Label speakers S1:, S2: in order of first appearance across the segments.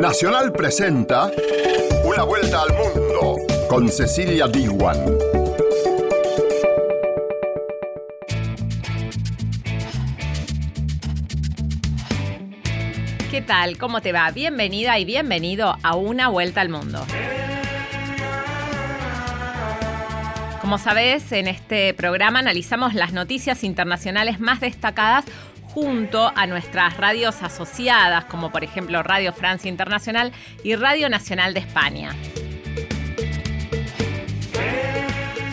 S1: Nacional presenta Una vuelta al mundo con Cecilia Diwan.
S2: ¿Qué tal? ¿Cómo te va? Bienvenida y bienvenido a Una vuelta al mundo. Como sabes, en este programa analizamos las noticias internacionales más destacadas junto a nuestras radios asociadas, como por ejemplo Radio Francia Internacional y Radio Nacional de España.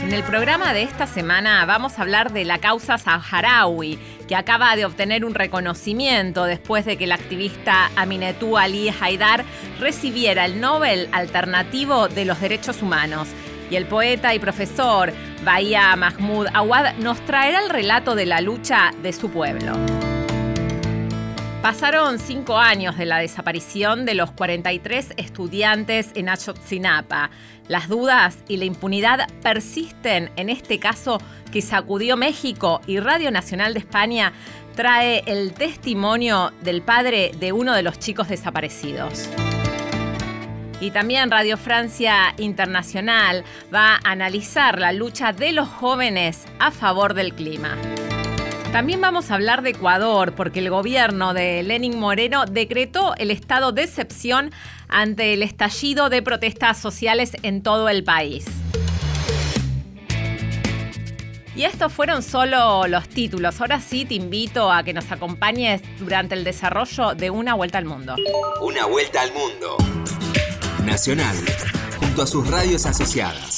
S2: En el programa de esta semana vamos a hablar de la causa saharaui, que acaba de obtener un reconocimiento después de que el activista Aminetou Ali Haidar recibiera el Nobel Alternativo de los Derechos Humanos. Y el poeta y profesor Bahía Mahmoud Awad nos traerá el relato de la lucha de su pueblo. Pasaron cinco años de la desaparición de los 43 estudiantes en Ayotzinapa. Las dudas y la impunidad persisten en este caso que sacudió México y Radio Nacional de España trae el testimonio del padre de uno de los chicos desaparecidos. Y también Radio Francia Internacional va a analizar la lucha de los jóvenes a favor del clima. También vamos a hablar de Ecuador, porque el gobierno de Lenin Moreno decretó el estado de excepción ante el estallido de protestas sociales en todo el país. Y estos fueron solo los títulos. Ahora sí te invito a que nos acompañes durante el desarrollo de Una Vuelta al Mundo.
S3: Una Vuelta al Mundo. Nacional, junto a sus radios asociadas.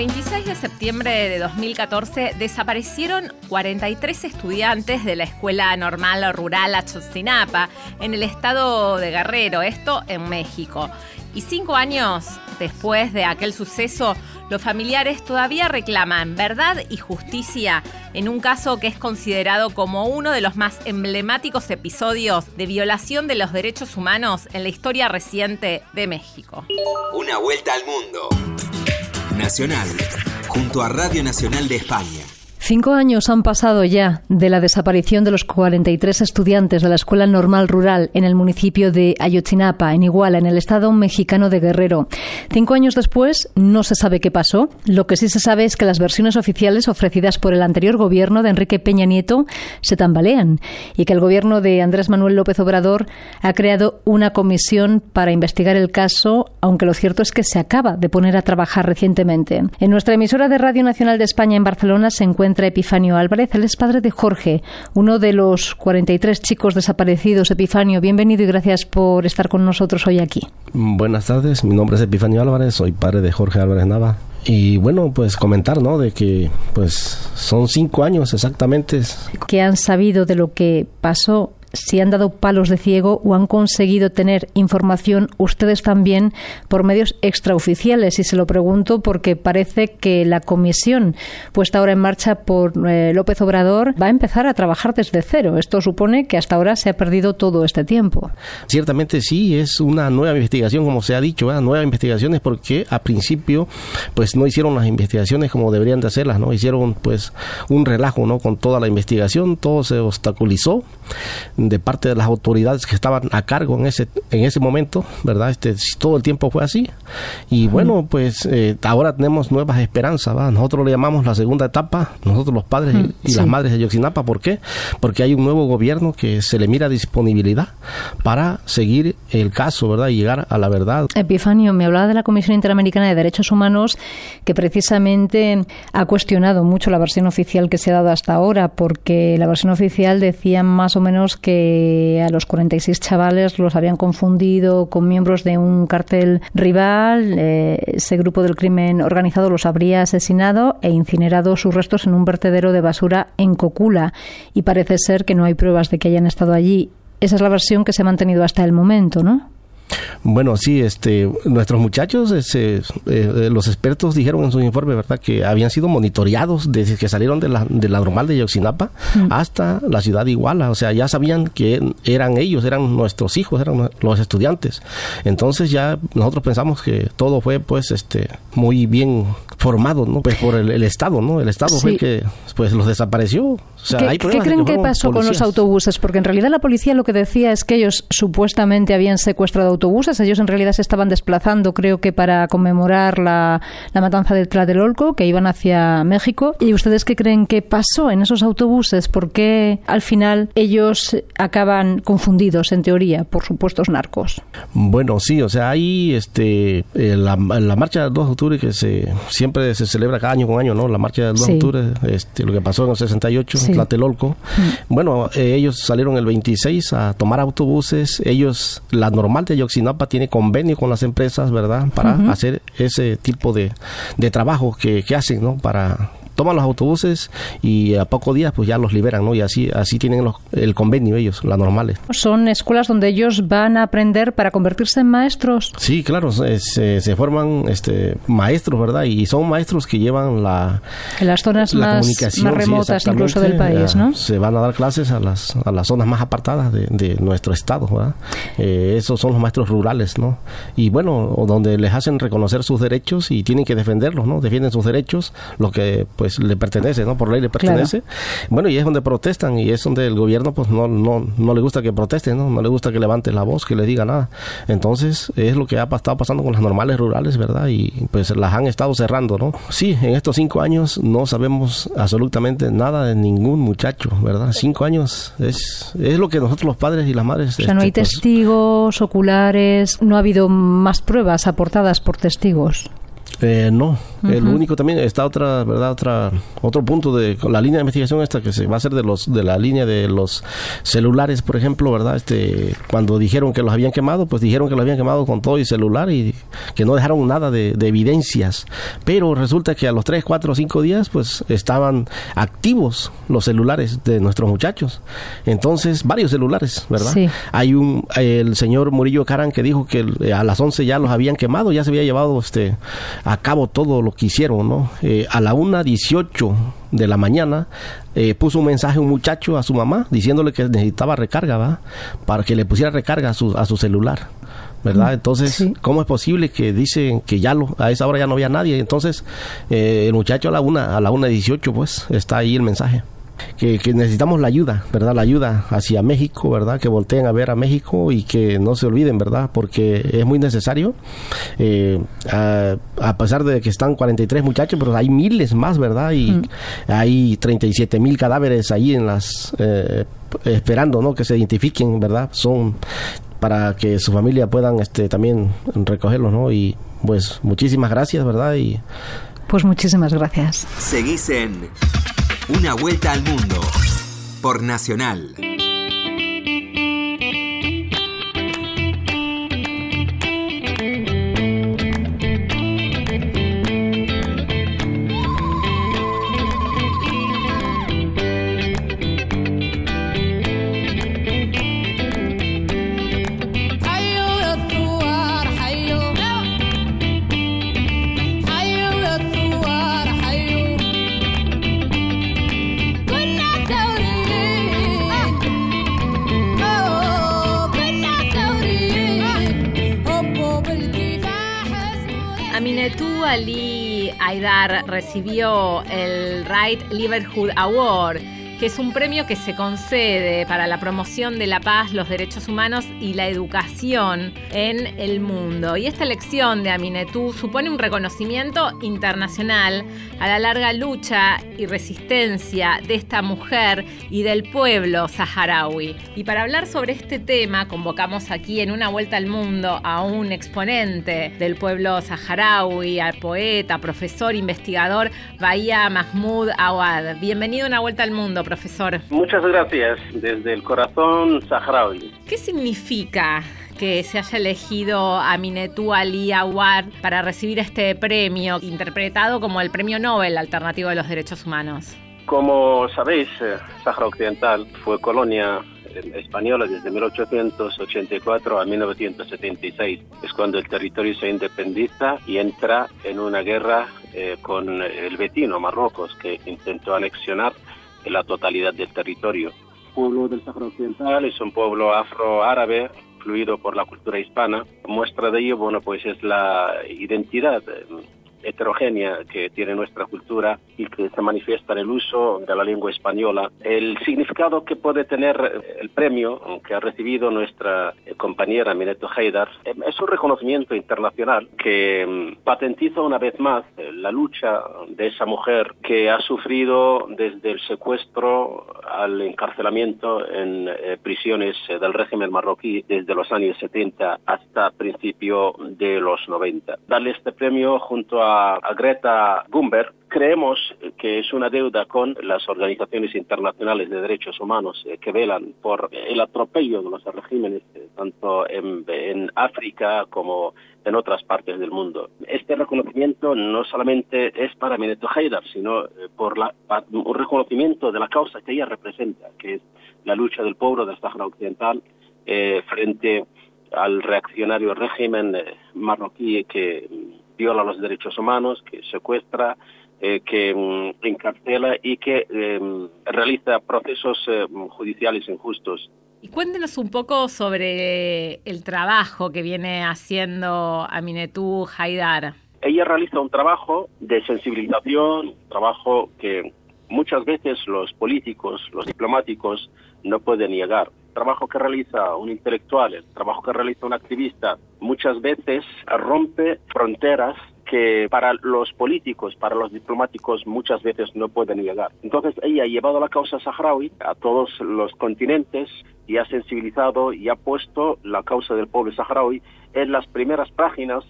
S2: 26 de septiembre de 2014 desaparecieron 43 estudiantes de la Escuela Normal Rural Achotzinapa en el estado de Guerrero, esto en México. Y cinco años después de aquel suceso, los familiares todavía reclaman verdad y justicia en un caso que es considerado como uno de los más emblemáticos episodios de violación de los derechos humanos en la historia reciente de México.
S3: Una vuelta al mundo. Nacional, junto a Radio Nacional de España.
S4: Cinco años han pasado ya de la desaparición de los 43 estudiantes de la Escuela Normal Rural en el municipio de Ayotzinapa, en Iguala, en el estado mexicano de Guerrero. Cinco años después no se sabe qué pasó. Lo que sí se sabe es que las versiones oficiales ofrecidas por el anterior gobierno de Enrique Peña Nieto se tambalean y que el gobierno de Andrés Manuel López Obrador ha creado una comisión para investigar el caso, aunque lo cierto es que se acaba de poner a trabajar recientemente. En nuestra emisora de Radio Nacional de España en Barcelona se encuentra Epifanio Álvarez. Él es padre de Jorge, uno de los 43 chicos desaparecidos. Epifanio, bienvenido y gracias por estar con nosotros hoy aquí.
S5: Buenas tardes, mi nombre es Epifanio Álvarez, soy padre de Jorge Álvarez Nava. Y bueno, pues comentar, ¿no? De que pues son cinco años exactamente.
S4: ¿Qué han sabido de lo que pasó si han dado palos de ciego o han conseguido tener información ustedes también por medios extraoficiales. Y se lo pregunto porque parece que la comisión puesta ahora en marcha por eh, López Obrador va a empezar a trabajar desde cero. Esto supone que hasta ahora se ha perdido todo este tiempo.
S5: Ciertamente sí, es una nueva investigación, como se ha dicho, ¿verdad? nuevas investigaciones porque a principio pues no hicieron las investigaciones como deberían de hacerlas, ¿no? Hicieron pues un relajo, ¿no? Con toda la investigación, todo se obstaculizó de parte de las autoridades que estaban a cargo en ese en ese momento, ¿verdad? Este todo el tiempo fue así. Y bueno, pues eh, ahora tenemos nuevas esperanzas, ¿va? Nosotros le llamamos la segunda etapa, nosotros los padres y, las madres de Yoxinapa, ¿por qué? Porque hay un nuevo gobierno que se le mira disponibilidad para seguir el caso, ¿verdad? Y llegar a la verdad.
S4: Epifanio, me hablaba de la Comisión Interamericana de Derechos Humanos que precisamente ha cuestionado mucho la versión oficial que se ha dado hasta ahora, porque la versión oficial decía más o menos que a los 46 chavales los habían confundido con miembros de un cartel rival. Eh, ese grupo del crimen organizado los habría asesinado e incinerado sus restos en un vertedero de basura en Cocula. Y parece ser que no hay pruebas de que hayan estado allí. Esa es la versión que se ha mantenido hasta el momento, ¿no?
S5: Bueno, sí, este, nuestros muchachos, este, eh, los expertos dijeron en su informe, ¿verdad?, que habían sido monitoreados desde que salieron de la, de la normal de Yoxinapa mm. hasta la ciudad de Iguala. O sea, ya sabían que eran ellos, eran nuestros hijos, eran los estudiantes. Entonces ya nosotros pensamos que todo fue, pues, este, muy bien formado, ¿no? Pues por el, Estado, ¿no? El Estado fue el que, pues, los desapareció.
S4: ¿Qué, creen que, pasó con los autobuses? Porque en realidad la policía lo que decía es que ellos supuestamente habían secuestrado autobuses. Ellos en realidad se estaban desplazando, creo que para conmemorar la, la matanza del Tlatelolco, que iban hacia México. ¿Y ustedes qué creen que pasó en esos autobuses? ¿Por qué al final ellos acaban confundidos, en teoría, por supuestos narcos?
S5: Bueno, sí, o sea, ahí este, eh, la, marcha del 2 de octubre que se siempre se celebra cada año con año, ¿no? La marcha del 2 de octubre, este, lo que pasó en el 68 Tlatelolco. Mm. Bueno, eh, ellos salieron el 26 a tomar autobuses. Ellos, la normal de Yoxinapa tiene convenio con las empresas, ¿verdad? Para hacer ese tipo de, de trabajo que, que hacen, ¿no? Para toman los autobuses y a pocos días pues ya los liberan, ¿no? Y así así tienen el convenio ellos, las normales.
S4: Son escuelas donde ellos van a aprender para convertirse en maestros.
S5: Sí, claro, se, se, forman este maestros, ¿verdad? Y son maestros que llevan la
S4: en las zonas más, remotas incluso del país, ¿no?
S5: Se van a dar clases a las, a las zonas más apartadas de, de nuestro estado, ¿verdad? Eh, esos son los maestros rurales, ¿no? Y bueno, donde les hacen reconocer sus derechos y tienen que defenderlos, ¿no? Defienden sus derechos, lo que pues pues, le pertenece, ¿no? Por ley le pertenece. Bueno, y es donde protestan y es donde el gobierno pues no, no, no le gusta que protesten, ¿no? No le gusta que levante la voz, que le diga nada. Entonces, es lo que ha estado pasando con las normales rurales, ¿verdad? Y pues las han estado cerrando, ¿no? Sí, en estos cinco años no sabemos absolutamente nada de ningún muchacho, ¿verdad? Cinco años es, es lo que nosotros los padres y las madres...
S4: O sea, no hay este, pues, testigos oculares, no ha habido más pruebas aportadas por testigos.
S5: Eh, no, el único también está otra, verdad, otra, otro punto de la línea de investigación esta que se va a hacer de los, de la línea de los celulares, por ejemplo, verdad, este, cuando dijeron que los habían quemado, pues dijeron que los habían quemado con todo y celular y que no dejaron nada de, evidencias, pero resulta que a los 3, 4, 5 días, pues estaban activos los celulares de nuestros muchachos, entonces varios celulares, verdad. Hay un, el señor Murillo Caran que dijo que a las 11 ya los habían quemado, ya se había llevado este a cabo todo lo que hicieron, ¿no? Eh, a la 1.18 de la mañana eh, puso un mensaje un muchacho a su mamá diciéndole que necesitaba recarga. Para que le pusiera recarga a su, a su celular. ¿verdad? Mm, Entonces, ¿cómo es posible que dicen que ya lo, a esa hora ya no había nadie? Entonces, eh, el muchacho a la una, a la una dieciocho, pues, está ahí el mensaje que, necesitamos la ayuda, ¿verdad? La ayuda hacia México, ¿verdad? Que volteen a ver a México y que no se olviden, ¿verdad? Porque es muy necesario. Eh, a, pesar de que están 43 muchachos, pero hay miles más, ¿verdad? Y mm. hay 37 mil cadáveres ahí en las... Eh, esperando, ¿no? Que se identifiquen, ¿verdad? Son para que su familia puedan este también recogerlos, ¿no? Y pues muchísimas gracias, ¿verdad? Y
S4: pues muchísimas gracias.
S3: Seguís en una vuelta al mundo por Nacional.
S2: Recibió el Right Livelihood Award que es un premio que se concede para la promoción de la paz, los derechos humanos y la educación en el mundo. Y esta elección de Aminetú supone un reconocimiento internacional a la larga lucha y resistencia de esta mujer y del pueblo saharaui. Y para hablar sobre este tema, convocamos aquí en una vuelta al mundo a un exponente del pueblo saharaui, al poeta, profesor, investigador Bahía Mahmoud Awad. Bienvenido a una vuelta al mundo, profesor.
S6: Muchas gracias, desde el corazón saharaui.
S2: ¿Qué significa que se haya elegido a Minetu Ali Awad para recibir este premio, interpretado como el Premio Nobel Alternativo de los Derechos Humanos?
S6: Como sabéis, eh, Sahara Occidental fue colonia española desde 1884 a 1976. Es cuando el territorio se independiza y entra en una guerra eh, con el vecino Marruecos, que intentó anexionar la totalidad del territorio. El pueblo del Sahara Occidental es un pueblo afro-árabe influido por la cultura hispana. Muestra de ello, bueno, pues es la identidad heterogénea que tiene nuestra cultura y que se manifiesta en el uso de la lengua española. El significado que puede tener el premio que ha recibido nuestra compañera Mineto Haidar es un reconocimiento internacional que mm, patentiza una vez más la lucha de esa mujer que ha sufrido desde el secuestro al encarcelamiento en eh, prisiones del régimen marroquí desde los años 70 hasta principio de los 90. Darle este premio junto a a, Greta Thunberg, creemos que es una deuda con las organizaciones internacionales de derechos humanos eh, que velan por el atropello de los regímenes eh, tanto en, África como en otras partes del mundo. Este reconocimiento no solamente es para Mineto Haidar, sino eh, por la, un reconocimiento de la causa que ella representa, que es la lucha del pueblo del Sahara Occidental frente al reaccionario régimen marroquí que viola los derechos humanos, que secuestra, eh, que mm, encarcela y que em, realiza procesos eh, judiciales injustos.
S2: Y cuéntenos un poco sobre el trabajo que viene haciendo Aminetú Haidar.
S6: Ella realiza un trabajo de sensibilización, un trabajo que muchas veces los políticos, los diplomáticos no pueden llegar trabajo que realiza un intelectual, el trabajo que realiza un activista, muchas veces rompe fronteras que para los políticos, para los diplomáticos muchas veces no pueden llegar. Entonces ella ha llevado la causa saharaui a todos los continentes y ha sensibilizado y ha puesto la causa del pueblo saharaui en las primeras páginas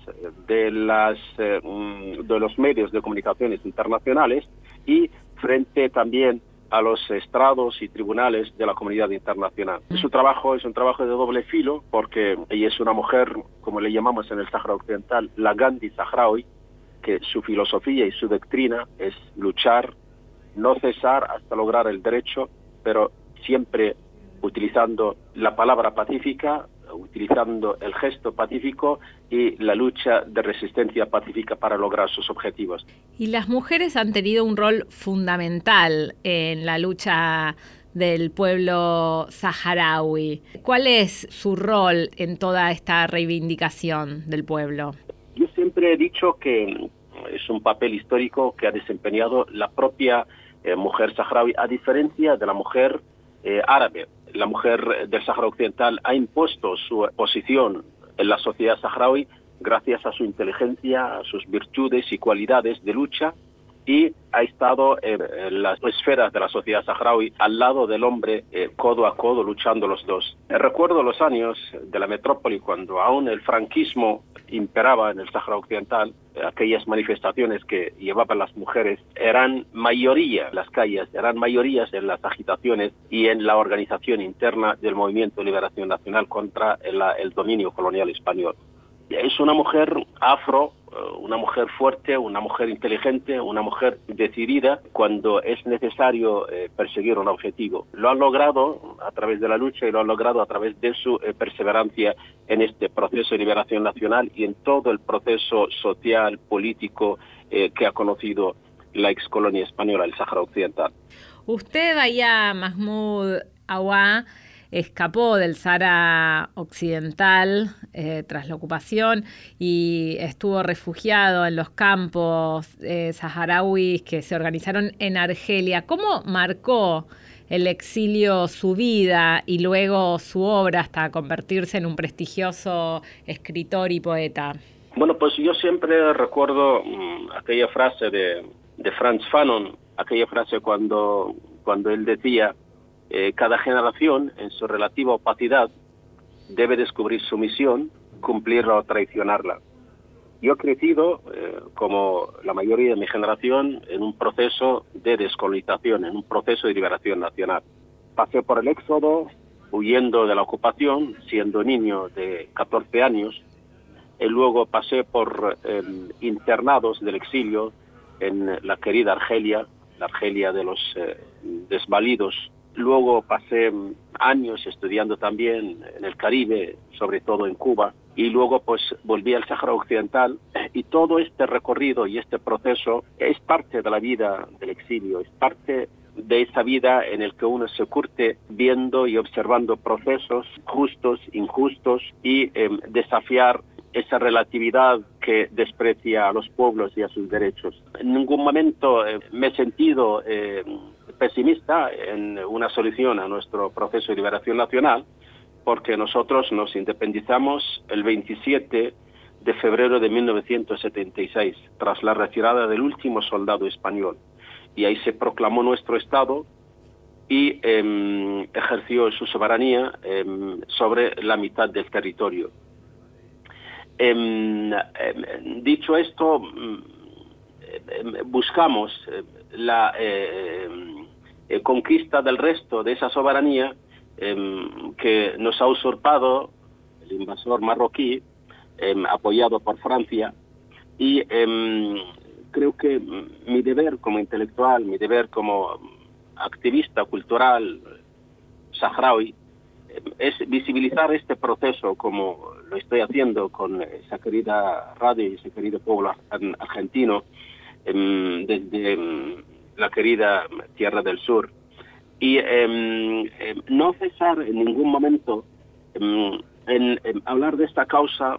S6: de, las, eh, mm, de los medios de comunicaciones internacionales y frente también a los estrados y tribunales de la comunidad internacional. Su trabajo es un trabajo de doble filo porque ella es una mujer, como le llamamos en el Sahara Occidental, la Gandhi Saharaui, que su filosofía y su doctrina es luchar, no cesar hasta lograr el derecho, pero siempre utilizando la palabra pacífica, utilizando el gesto pacífico y la lucha de resistencia pacífica para lograr sus objetivos.
S2: Y las mujeres han tenido un rol fundamental en la lucha del pueblo saharaui. ¿Cuál es su rol en toda esta reivindicación del pueblo?
S6: Yo siempre he dicho que es un papel histórico que ha desempeñado la propia eh, mujer saharaui, a diferencia de la mujer eh, árabe la mujer del Sahara Occidental ha impuesto su posición en la sociedad saharaui gracias a su inteligencia, a sus virtudes y cualidades de lucha y ha estado en, las esferas de la sociedad saharaui al lado del hombre eh, codo a codo luchando los dos. Recuerdo los años de la metrópoli cuando aún el franquismo imperaba en el Sahara Occidental, aquellas manifestaciones que llevaban las mujeres eran mayoría en las calles, eran mayorías en las agitaciones y en la organización interna del Movimiento de Liberación Nacional contra el dominio colonial español. Es una mujer afro una mujer fuerte, una mujer inteligente, una mujer decidida cuando es necesario eh, perseguir un objetivo. Lo ha logrado a través de la lucha y lo ha logrado a través de su eh, perseverancia en este proceso de liberación nacional y en todo el proceso social, político que ha conocido la excolonia española, el Sáhara Occidental.
S2: Usted, vaya Mahmoud Awa, escapó del Sahara Occidental eh, tras la ocupación y estuvo refugiado en los campos eh, saharauis que se organizaron en Argelia. ¿Cómo marcó el exilio su vida y luego su obra hasta convertirse en un prestigioso escritor y poeta?
S6: Bueno, pues yo siempre recuerdo mm, aquella frase de, de Franz Fanon, aquella frase cuando, cuando él decía eh, cada generación, en su relativa opacidad, debe descubrir su misión, cumplirla o traicionarla. Yo he crecido, eh, como la mayoría de mi generación, en un proceso de descolonización, en un proceso de liberación nacional. Pasé por el éxodo, huyendo de la ocupación, siendo niño de 14 años, y luego pasé por em, internados del exilio en la querida Argelia, la Argelia de los eh, desvalidos Luego pasé años estudiando también en el Caribe, sobre todo en Cuba, y luego pues volví al Sáhara Occidental. Y todo este recorrido y este proceso es parte de la vida del exilio, es parte de esa vida en el que uno se curte viendo y observando procesos justos, injustos y em, desafiar esa relatividad que desprecia a los pueblos y a sus derechos. En ningún momento eh, me he sentido eh, pesimista en una solución a nuestro proceso de liberación nacional, porque nosotros nos independizamos el 27 de febrero de 1976, tras la retirada del último soldado español. Y ahí se proclamó nuestro Estado y em, ejerció su soberanía em, sobre la mitad del territorio. Em, dicho esto, mm, buscamos eh, la eh, eh, conquista del resto de esa soberanía em, que nos ha usurpado el invasor marroquí, em, apoyado por Francia, y creo que mi deber como intelectual, mi deber como activista cultural saharaui, es visibilizar este proceso como lo estoy haciendo con esa querida radio y ese querido pueblo argentino, Em, desde em, la querida Tierra del Sur. Y em, no cesar en ningún momento en, hablar de esta causa,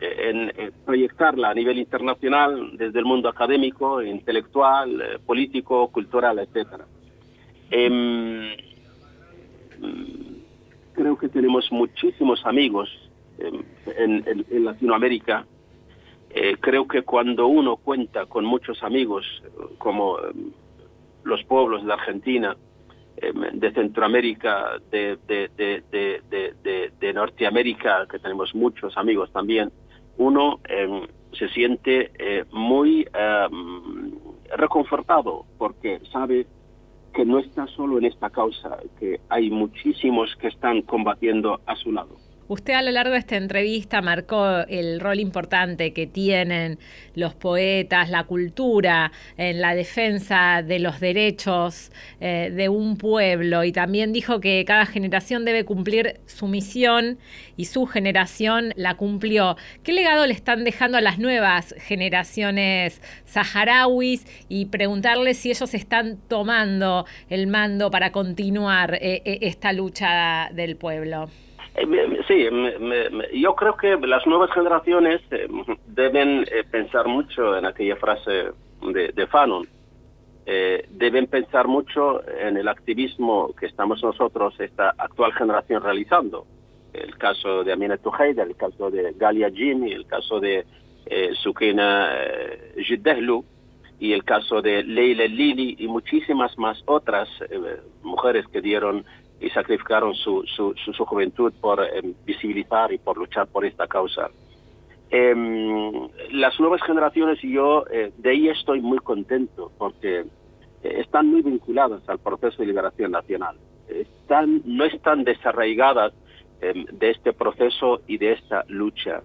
S6: en, proyectarla a nivel internacional desde el mundo académico, intelectual, eh, político, cultural, etcétera. Creo que tenemos muchísimos amigos en Latinoamérica. Eh, creo que cuando uno cuenta con muchos amigos, como eh, los pueblos de Argentina, eh, de Centroamérica, de, de, Norteamérica, que tenemos muchos amigos también, uno se siente muy reconfortado porque sabe que no está solo en esta causa, que hay muchísimos que están combatiendo a su lado.
S2: Usted a lo largo de esta entrevista marcó el rol importante que tienen los poetas, la cultura en la defensa de los derechos eh, de un pueblo y también dijo que cada generación debe cumplir su misión y su generación la cumplió. ¿Qué legado le están dejando a las nuevas generaciones saharauis y preguntarles si ellos están tomando el mando para continuar eh, eh, esta lucha del pueblo?
S6: Eh, sí, yo creo que las nuevas generaciones eh, deben eh, pensar mucho en aquella frase de, Fanon. deben pensar mucho en el activismo que estamos nosotros, esta actual generación, realizando. El caso de Amina Tuhaida, el caso de Galia Jimmy, el caso de Sukina Jiddehlu y el caso de Leila Lili y muchísimas más otras mujeres que dieron y sacrificaron su, su, su, juventud por em, visibilizar y por luchar por esta causa. Em, las nuevas generaciones y yo eh, de ahí estoy muy contento porque eh, están muy vinculadas al proceso de liberación nacional. Están, no están desarraigadas em, de este proceso y de esta lucha.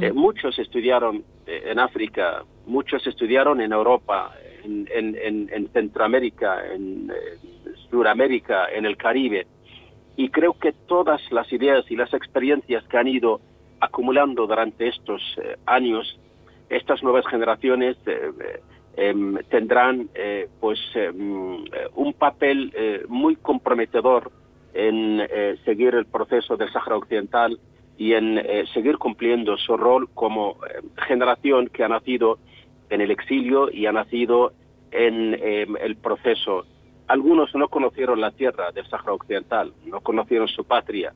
S6: Eh, muchos estudiaron en África, muchos estudiaron en Europa, en, en, en Centroamérica, en Suramérica, en el Caribe. Y creo que todas las ideas y las experiencias que han ido acumulando durante estos eh, años, estas nuevas generaciones eh, eh, em, tendrán pues em, un papel muy comprometedor en seguir el proceso del Sáhara Occidental y en seguir cumpliendo su rol como generación que ha nacido en el exilio y ha nacido en em, el proceso algunos no conocieron la tierra del Sáhara Occidental, no conocieron su patria,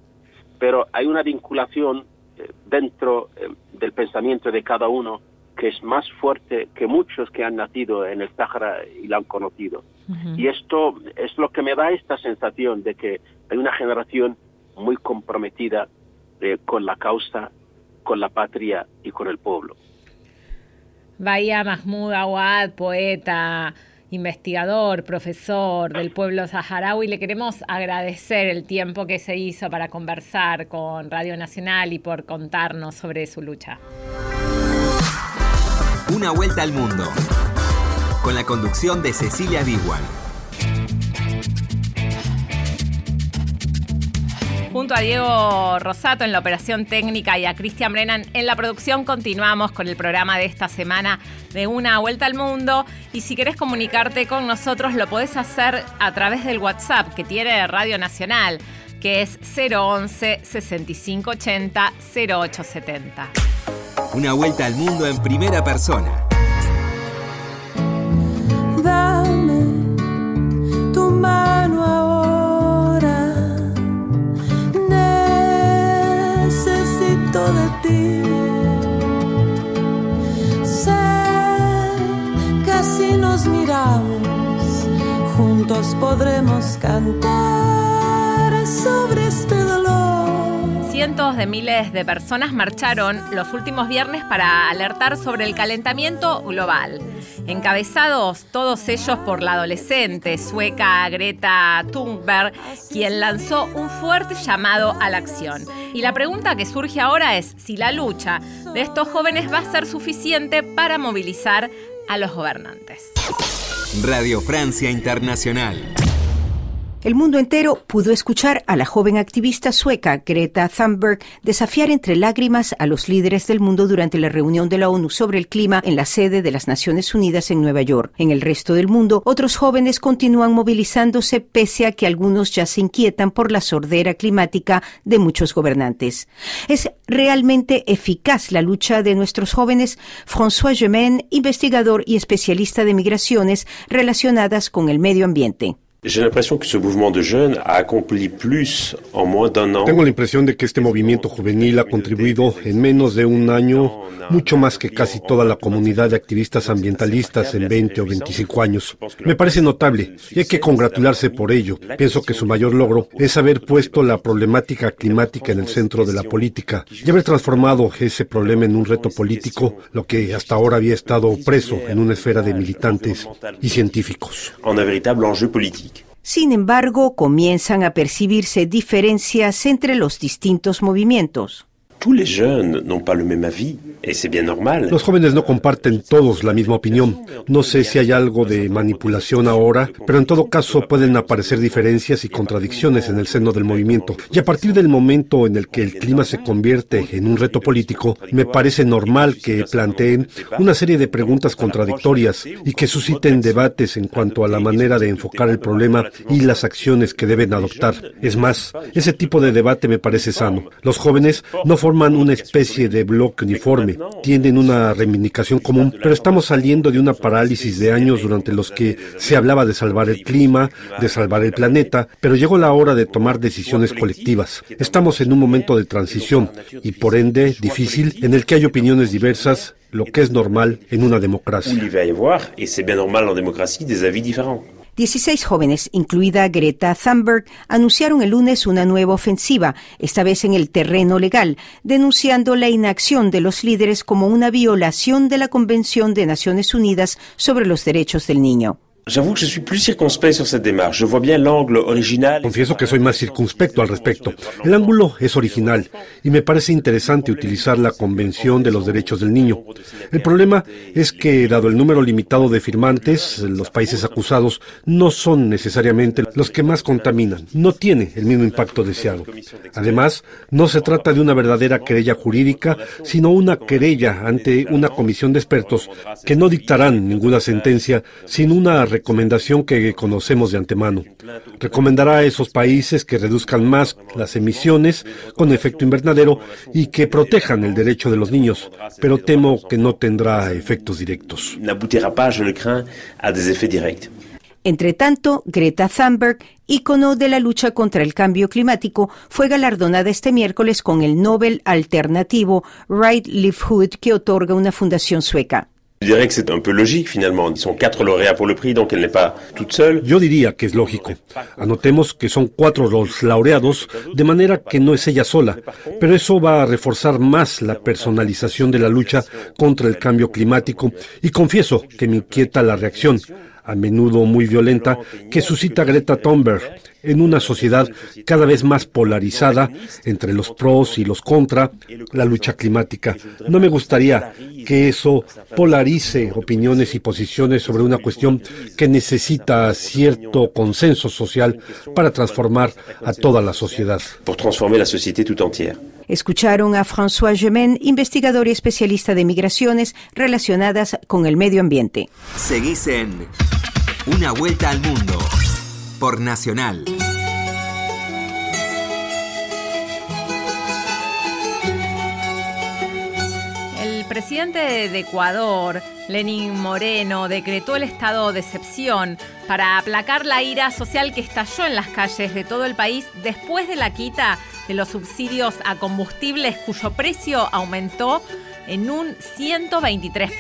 S6: pero hay una vinculación eh, dentro eh, del pensamiento de cada uno que es más fuerte que muchos que han nacido en el Sáhara y la han conocido. Y esto es lo que me da esta sensación de que hay una generación muy comprometida eh, con la causa, con la patria y con el pueblo.
S2: Bahía Mahmoud Awad, poeta, investigador, profesor del pueblo saharaui. Le queremos agradecer el tiempo que se hizo para conversar con Radio Nacional y por contarnos sobre su lucha.
S3: Una vuelta al mundo, con la conducción de Cecilia Biguan.
S2: Junto a Diego Rosato en la operación técnica y a Cristian Brennan en la producción, continuamos con el programa de esta semana de Una Vuelta al Mundo. Y si querés comunicarte con nosotros, lo podés hacer a través del WhatsApp que tiene Radio Nacional, que es 011 6580 0870.
S3: Una Vuelta al Mundo en primera persona.
S7: Juntos podremos cantar sobre este dolor.
S2: Cientos de miles de personas marcharon los últimos viernes para alertar sobre el calentamiento global. Encabezados todos ellos por la adolescente sueca Greta Thunberg, quien lanzó un fuerte llamado a la acción. Y la pregunta que surge ahora es si la lucha de estos jóvenes va a ser suficiente para movilizar a los gobernantes.
S3: Radio Francia Internacional.
S8: El mundo entero pudo escuchar a la joven activista sueca Greta Thunberg desafiar entre lágrimas a los líderes del mundo durante la reunión de la ONU sobre el clima en la sede de las Naciones Unidas en Nueva York. En el resto del mundo, otros jóvenes continúan movilizándose pese a que algunos ya se inquietan por la sordera climática de muchos gobernantes. ¿Es realmente eficaz la lucha de nuestros jóvenes? François Gemain, investigador y especialista de migraciones relacionadas con el medio ambiente.
S9: J'ai l'impression que ce mouvement de jeunes a accompli plus en moins d'un an.
S10: Tengo la impresión de que este movimiento juvenil ha contribuido en menos de un año mucho más que casi toda la comunidad de activistas ambientalistas en 20 o 25 años. Me parece notable y hay que congratularse por ello. Pienso que su mayor logro es haber puesto la problemática climática en el centro de la política y haber transformado ese problema en un reto político, lo que hasta ahora había estado preso en una esfera de militantes y científicos.
S9: En un véritable enjeu politique.
S8: Sin embargo, comienzan a percibirse diferencias entre los distintos movimientos.
S10: Los jóvenes no comparten todos la misma opinión. No sé si hay algo de manipulación ahora, pero en todo caso pueden aparecer diferencias y contradicciones en el seno del movimiento. Y a partir del momento en el que el clima se convierte en un reto político, me parece normal que planteen una serie de preguntas contradictorias y que susciten debates en cuanto a la manera de enfocar el problema y las acciones que deben adoptar. Es más, ese tipo de debate me parece sano. Los jóvenes no forman una especie de bloque uniforme, tienen una reivindicación común, pero estamos saliendo de una parálisis de años durante los que se hablaba de salvar el clima, de salvar el planeta, pero llegó la hora de tomar decisiones colectivas. Estamos en un momento de transición y por ende difícil en el que hay opiniones diversas, lo que es normal en una democracia.
S9: Il va y avoir, et c'est bien normal en démocratie, des avis différents.
S8: 16 jóvenes, incluida Greta Thunberg, anunciaron el lunes una nueva ofensiva, esta vez en el terreno legal, denunciando la inacción de los líderes como una violación de la Convención de Naciones Unidas sobre los Derechos del Niño.
S10: Confieso que soy más circunspecto al respecto. El ángulo es original y me parece interesante utilizar la Convención de los Derechos del Niño. El problema es que, dado el número limitado de firmantes, los países acusados no son necesariamente los que más contaminan. No tiene el mismo impacto deseado. Además, no se trata de una verdadera querella jurídica, sino una querella ante una comisión de expertos que no dictarán ninguna sentencia sin una recomendación que conocemos de antemano. Recomendará a esos países que reduzcan más las emisiones con efecto invernadero y que protejan el derecho de los niños, pero temo que no tendrá efectos directos.
S8: Entre tanto, Greta Thunberg, ícono de la lucha contra el cambio climático, fue galardonada este miércoles con el Nobel alternativo Right Livelihood que otorga una fundación sueca.
S9: Que c'est un peu logique finalement. Quatre prix, donc elle n'est pas toute seule.
S10: Yo diría que es lógico. Anotemos que son cuatro los laureados, de manera que no es ella sola, pero eso va a reforzar más la personalización de la lucha contra el cambio climático y confieso que me inquieta la reacción. A menudo muy violenta, que suscita Greta Thunberg en una sociedad cada vez más polarizada entre los pros y los contra la lucha climática. No me gustaría que eso polarice opiniones y posiciones sobre una cuestión que necesita cierto consenso social para transformar a toda la sociedad.
S8: Escucharon a François Gemen, investigador y especialista de migraciones relacionadas con el medio ambiente.
S3: Seguís en Una Vuelta al Mundo por Nacional.
S2: El presidente de Ecuador, Lenín Moreno, decretó el estado de excepción para aplacar la ira social que estalló en las calles de todo el país después de la quita de los subsidios a combustibles cuyo precio aumentó en un 123%.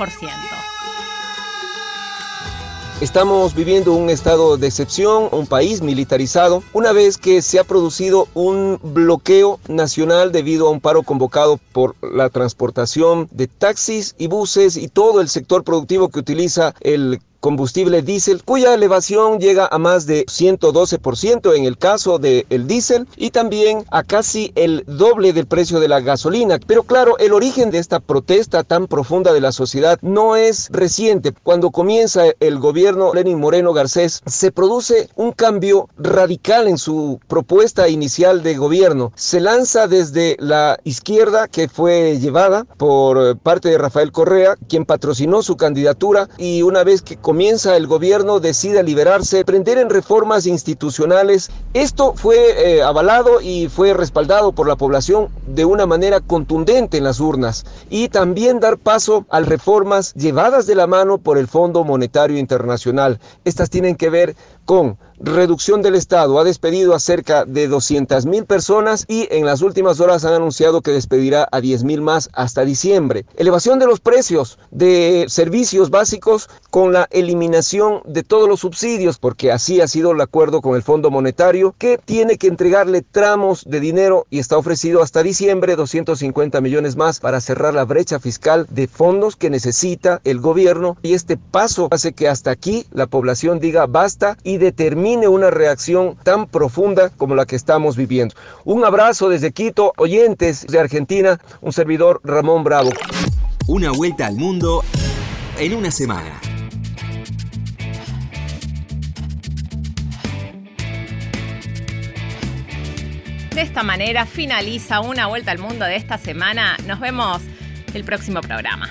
S11: Estamos viviendo un estado de excepción, un país militarizado, una vez que se ha producido un bloqueo nacional debido a un paro convocado por la transportación de taxis y buses y todo el sector productivo que utiliza el combustible diésel, cuya elevación llega a más de 112% en el caso del el diésel y también a casi el doble del precio de la gasolina. Pero claro, el origen de esta protesta tan profunda de la sociedad no es reciente. Cuando comienza el gobierno Lenin Moreno Garcés, se produce un cambio radical en su propuesta inicial de gobierno. Se lanza desde la izquierda, que fue llevada por parte de Rafael Correa, quien patrocinó su candidatura, y una vez que comienza el gobierno decide liberarse, prender en reformas institucionales. Esto fue eh, avalado y fue respaldado por la población de una manera contundente en las urnas y también dar paso a reformas llevadas de la mano por el Fondo Monetario Internacional. Estas tienen que ver con reducción del Estado. Ha despedido a cerca de 200 mil personas y en las últimas horas han anunciado que despedirá a 10 mil más hasta diciembre. Elevación de los precios de servicios básicos con la eliminación de todos los subsidios, porque así ha sido el acuerdo con el Fondo Monetario, que tiene que entregarle tramos de dinero y está ofrecido hasta diciembre 250 millones más para cerrar la brecha fiscal de fondos que necesita el gobierno y este paso hace que hasta aquí la población diga basta y determine una reacción tan profunda como la que estamos viviendo. Un abrazo desde Quito, oyentes de Argentina, un servidor Ramón Bravo.
S3: Una vuelta al mundo en una semana.
S2: De esta manera finaliza una vuelta al mundo de esta semana. Nos vemos el próximo programa.